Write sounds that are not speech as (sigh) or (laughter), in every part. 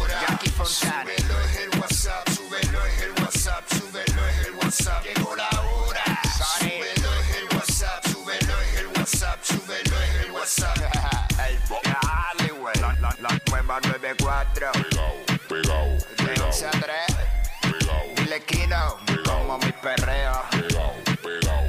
Hora. Jackie Fontana. Súbelo en el WhatsApp, súbelo en el WhatsApp, súbelo en el WhatsApp. Llegó la hora. Súbelo en el WhatsApp, súbelo en el WhatsApp, súbelo en el WhatsApp. (laughs) El güey. La, la, la nueva 94. Pegao, pegao, De 11 a 3. Dile Kino. Como mi perreo. pegao, pegao.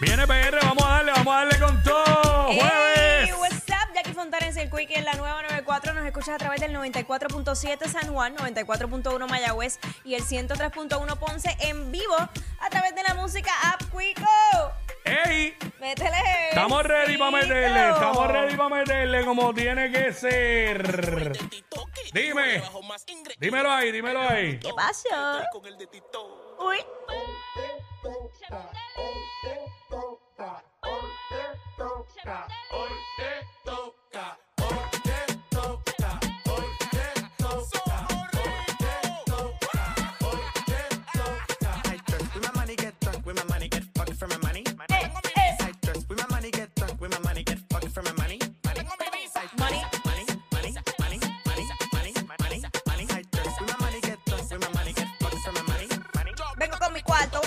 Viene PR, vamos a darle, vamos a darle con todo. Hey, Jueves. what's up? Jackie Fontanes, el Quick en la nueva 94. Nos escuchas a través del 94.7 San Juan, 94.1 Mayagüez y el 103.1 Ponce en vivo a través de la música App Quico. ¡Ey! Métele. Estamos ready para meterle, estamos ready para meterle como tiene que ser. Dime, dímelo ahí, dímelo ahí. ¿Qué pasó? Uy. I 4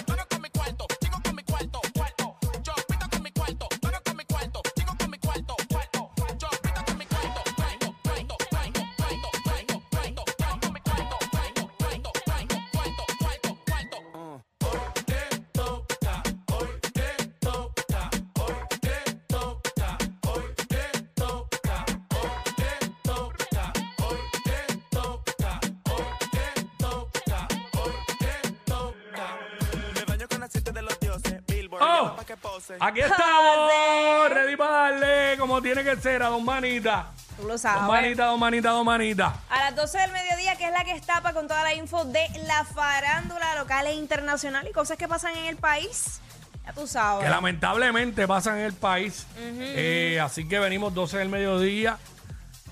Oh. Aquí (laughs) estamos, ready para darle como tiene que ser a dos manitas. Tú lo Dos sabes. manitas, dos manitas, dos manitas. A las 12 del mediodía, que es la que estapa con toda la info de la farándula local e internacional y cosas que pasan en el país. Ya tú sabes. Que lamentablemente pasan en el país. Eh, así que venimos 12 del mediodía.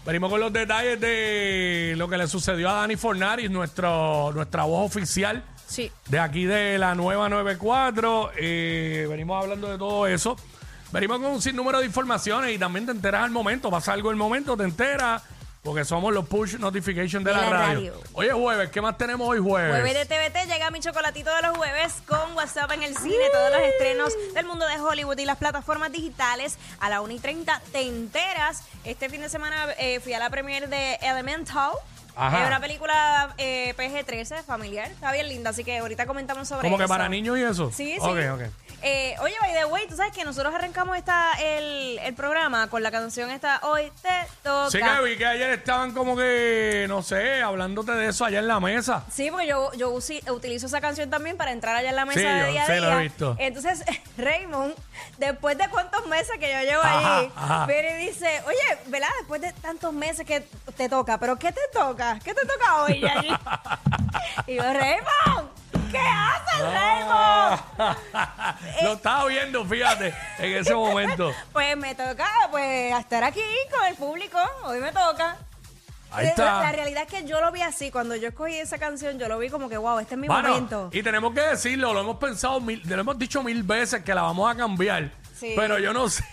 Venimos con los detalles de lo que le sucedió a Dani Fornaris, nuestro, nuestra voz oficial Sí. de aquí de la nueva 94. Eh, venimos hablando de todo eso. Venimos con un sinnúmero de informaciones y también te enteras al momento. Pasa algo el momento, te enteras. Porque somos los push notification de, De la, radio. radio. Hoy es jueves. ¿Qué más tenemos hoy jueves? Jueves de TVT llega mi chocolatito de los jueves con WhatsApp en el cine, todos los estrenos del mundo de Hollywood y las plataformas digitales. A la 1 y 30 te enteras. Este fin de semana eh, fui a la premiere de Elemental. Ajá. Es una película eh, PG-13 familiar. Está bien linda, así que ahorita comentamos sobre Como que eso. para niños y eso. Sí, sí. Ok, ok. Eh, oye, by the way, tú sabes que nosotros arrancamos esta, el, el programa con la canción esta Hoy te toca. Sí que vi que ayer estaban como que, no sé, hablándote de eso allá en la mesa. Sí, porque yo, yo usi- utilizo esa canción también para entrar allá en la mesa Sí, de yo día a sí lo he día. visto. Entonces, (laughs) Raymond, después de cuántos meses que yo llevo Ajá, ahí, ajá. viene y dice, oye, ¿verdad? Después de tantos meses que te toca, ¿pero qué te toca? ¿Qué te toca hoy, Yayi? (laughs) y yo, Raymond, ¿qué haces, Raymond? (laughs) Lo estaba viendo, fíjate, en ese (laughs) momento. Pues me toca, pues, estar aquí con el público. Hoy me toca. Ahí Eh, está. La realidad es que yo lo vi así. Cuando yo escogí esa canción, yo lo vi como que, wow, este es mi Bueno, momento. y tenemos que decirlo, lo hemos pensado, mil, lo hemos dicho mil veces que la vamos a cambiar. Sí. Pero yo no (laughs) sé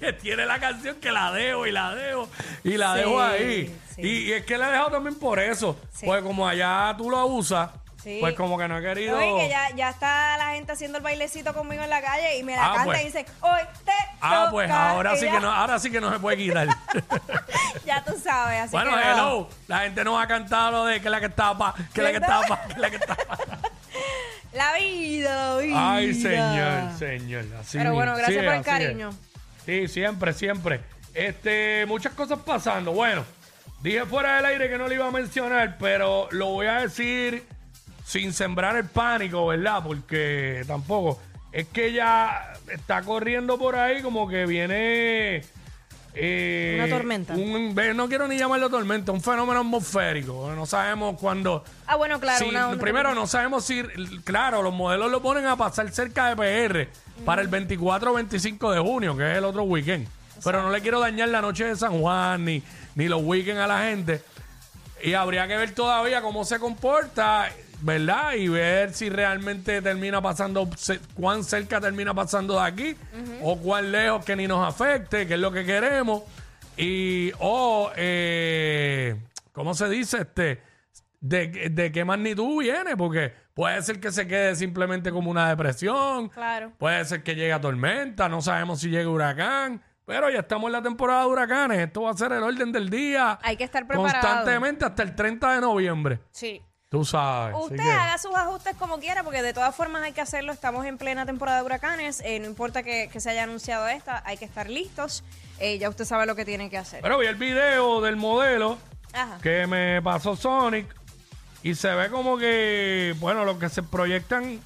que tiene la canción que la dejo y la dejo y la Sí, dejo ahí. sí. Y, y es que la he dejado también por eso. Sí. Pues como allá tú lo usas, Sí. pues como que no he querido. Oye, que ya, ya está la gente haciendo el bailecito conmigo en la calle y me la Ah, canta pues. y dice, hoy te Ah, toca", pues ahora y sí ya, que no, ahora sí que no se puede quitar. (laughs) Ya tú sabes, así bueno, que nada. hello. La gente nos ha cantado lo de que la que estaba, que la que ¿Verdad? estaba, que la que. (laughs) La vida. Ay, señor, señor. Así Pero bueno, mismo. gracias Sí, por el así es. cariño. Sí, siempre, siempre. Este, muchas cosas pasando. Bueno, dije fuera del aire que no le iba a mencionar, pero lo voy a decir sin sembrar el pánico, ¿verdad? Porque tampoco. Es que ya está corriendo por ahí como que viene eh, Una tormenta. un- no quiero ni llamarlo tormenta, un fenómeno atmosférico. No sabemos cuándo. Ah, bueno, claro. si- una onda primero, no sabemos si. Claro, los modelos lo ponen a pasar cerca de PR para el 24 o 25 de junio, que es el otro weekend. Pero no le quiero dañar la noche de San Juan ni, ni los weekends a la gente. Y habría que ver todavía cómo se comporta, ¿verdad? Y ver si realmente termina pasando, cuán cerca termina pasando de aquí, o cuán lejos que ni nos afecte, que es lo que queremos. Y, o, eh, ¿cómo se dice? Este, de, de qué magnitud viene, porque puede ser que se quede simplemente como una depresión. Claro. Puede ser que llegue a tormenta, no sabemos si llega huracán. Pero ya estamos en la temporada de huracanes. Esto va a ser el orden del día. Hay que estar preparado. Constantemente hasta el 30 de noviembre. Sí. Tú sabes. Usted que- haga sus ajustes como quiera, porque de todas formas hay que hacerlo. Estamos en plena temporada de huracanes. eh, no importa que, que se haya anunciado esta, hay que estar listos. Eh, ya usted sabe lo que tiene que hacer. Pero vi el video del modelo Ajá. que me pasó Sonic y se ve como que, bueno, lo que se proyectan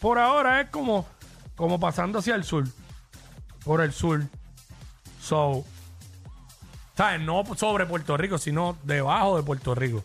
por ahora es como, como pasando hacia el sur. Por el sur. So, ¿sabes? No sobre Puerto Rico, sino debajo de Puerto Rico.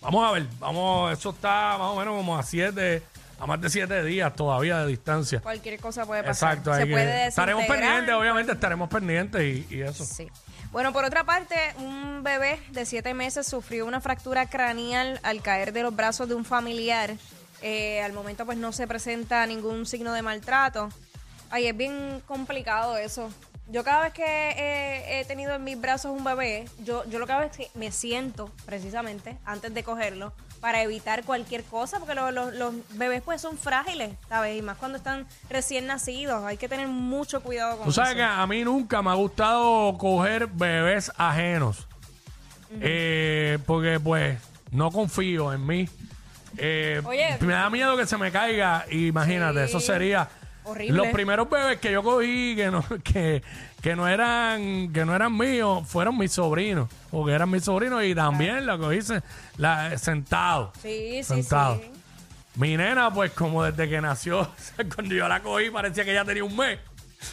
Vamos a ver, vamos, eso está más o menos como a siete, a más de siete días todavía de distancia. Cualquier cosa puede pasar. Exacto, se hay que- puede estaremos desintegrar. pendientes, obviamente estaremos pendientes y, y eso. Sí. Bueno, por otra parte, un bebé de siete meses sufrió una fractura craneal al caer de los brazos de un familiar. Eh, al momento, pues no se presenta ningún signo de maltrato. Ay, es bien complicado eso. Yo cada vez que eh, he tenido en mis brazos un bebé, yo, yo lo que hago es que me siento precisamente antes de cogerlo para evitar cualquier cosa, porque lo- lo- los bebés pues son frágiles, ¿sabes? Y más cuando están recién nacidos, hay que tener mucho cuidado con Tú sabes eso. que a mí nunca me ha gustado coger bebés ajenos. Eh, porque pues no confío en mí. Eh, Oye. me da miedo que se me caiga. Imagínate, Sí. eso sería. Horrible. Los primeros bebés que yo cogí que no, (laughs) que, que no eran que no eran míos fueron mis sobrinos. Porque eran mis sobrinos y también lo cogí se- la, sentado. Sí, sí, Sentado. sí. Mi nena, pues como desde que nació, (laughs) cuando yo la cogí parecía que ya tenía un mes.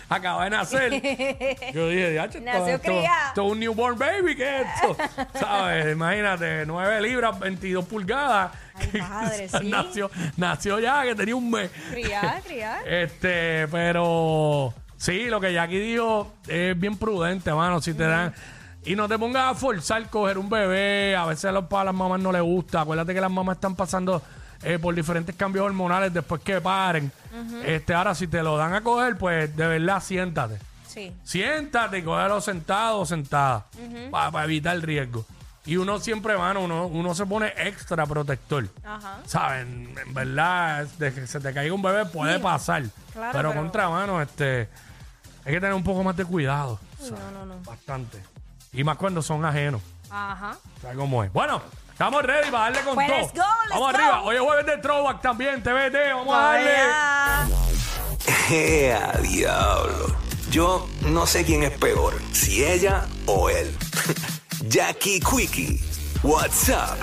Acaba de nacer. (laughs) Yo dije, "Diache, esto, Nació esto- criada. esto es un newborn baby, ¿qué es esto? (laughs) ¿Sabes? Imagínate, 9 libras, 22 pulgadas. Ay, padre, (laughs) sí. nació, nació ya, que tenía un mes. Criar, criar. Este, pero sí, lo que Jackie dijo es bien prudente, mano. Si te dan. Y no te pongas a forzar coger un bebé. A veces a, los, a las mamás no les gusta. Acuérdate que las mamás están pasando eh, por diferentes cambios hormonales después que paren. Este, ahora, si te lo dan a coger, pues de verdad siéntate. Sí. Siéntate y cógelo sentado o sentada. Para evitar el riesgo. Y uno siempre, mano, uno, uno se pone extra protector. Ajá. ¿Saben? En verdad, de que se te caiga un bebé puede pasar. Claro, pero, pero- contra mano, este, hay que tener un poco más de cuidado. ¿sabes? No, no, no. Bastante. Y más cuando son ajenos. Ajá. ¿Sabes cómo es? Bueno, estamos ready para darle con Pues, todo. let's go, let's vamos go. arriba. Hoy es jueves de Throwback también, TVT. Vamos a darle. Vaya. ¡Ea, diablo! Yo no sé quién es peor, si ella o él. (laughs) Jackie Quickie, WhatsApp,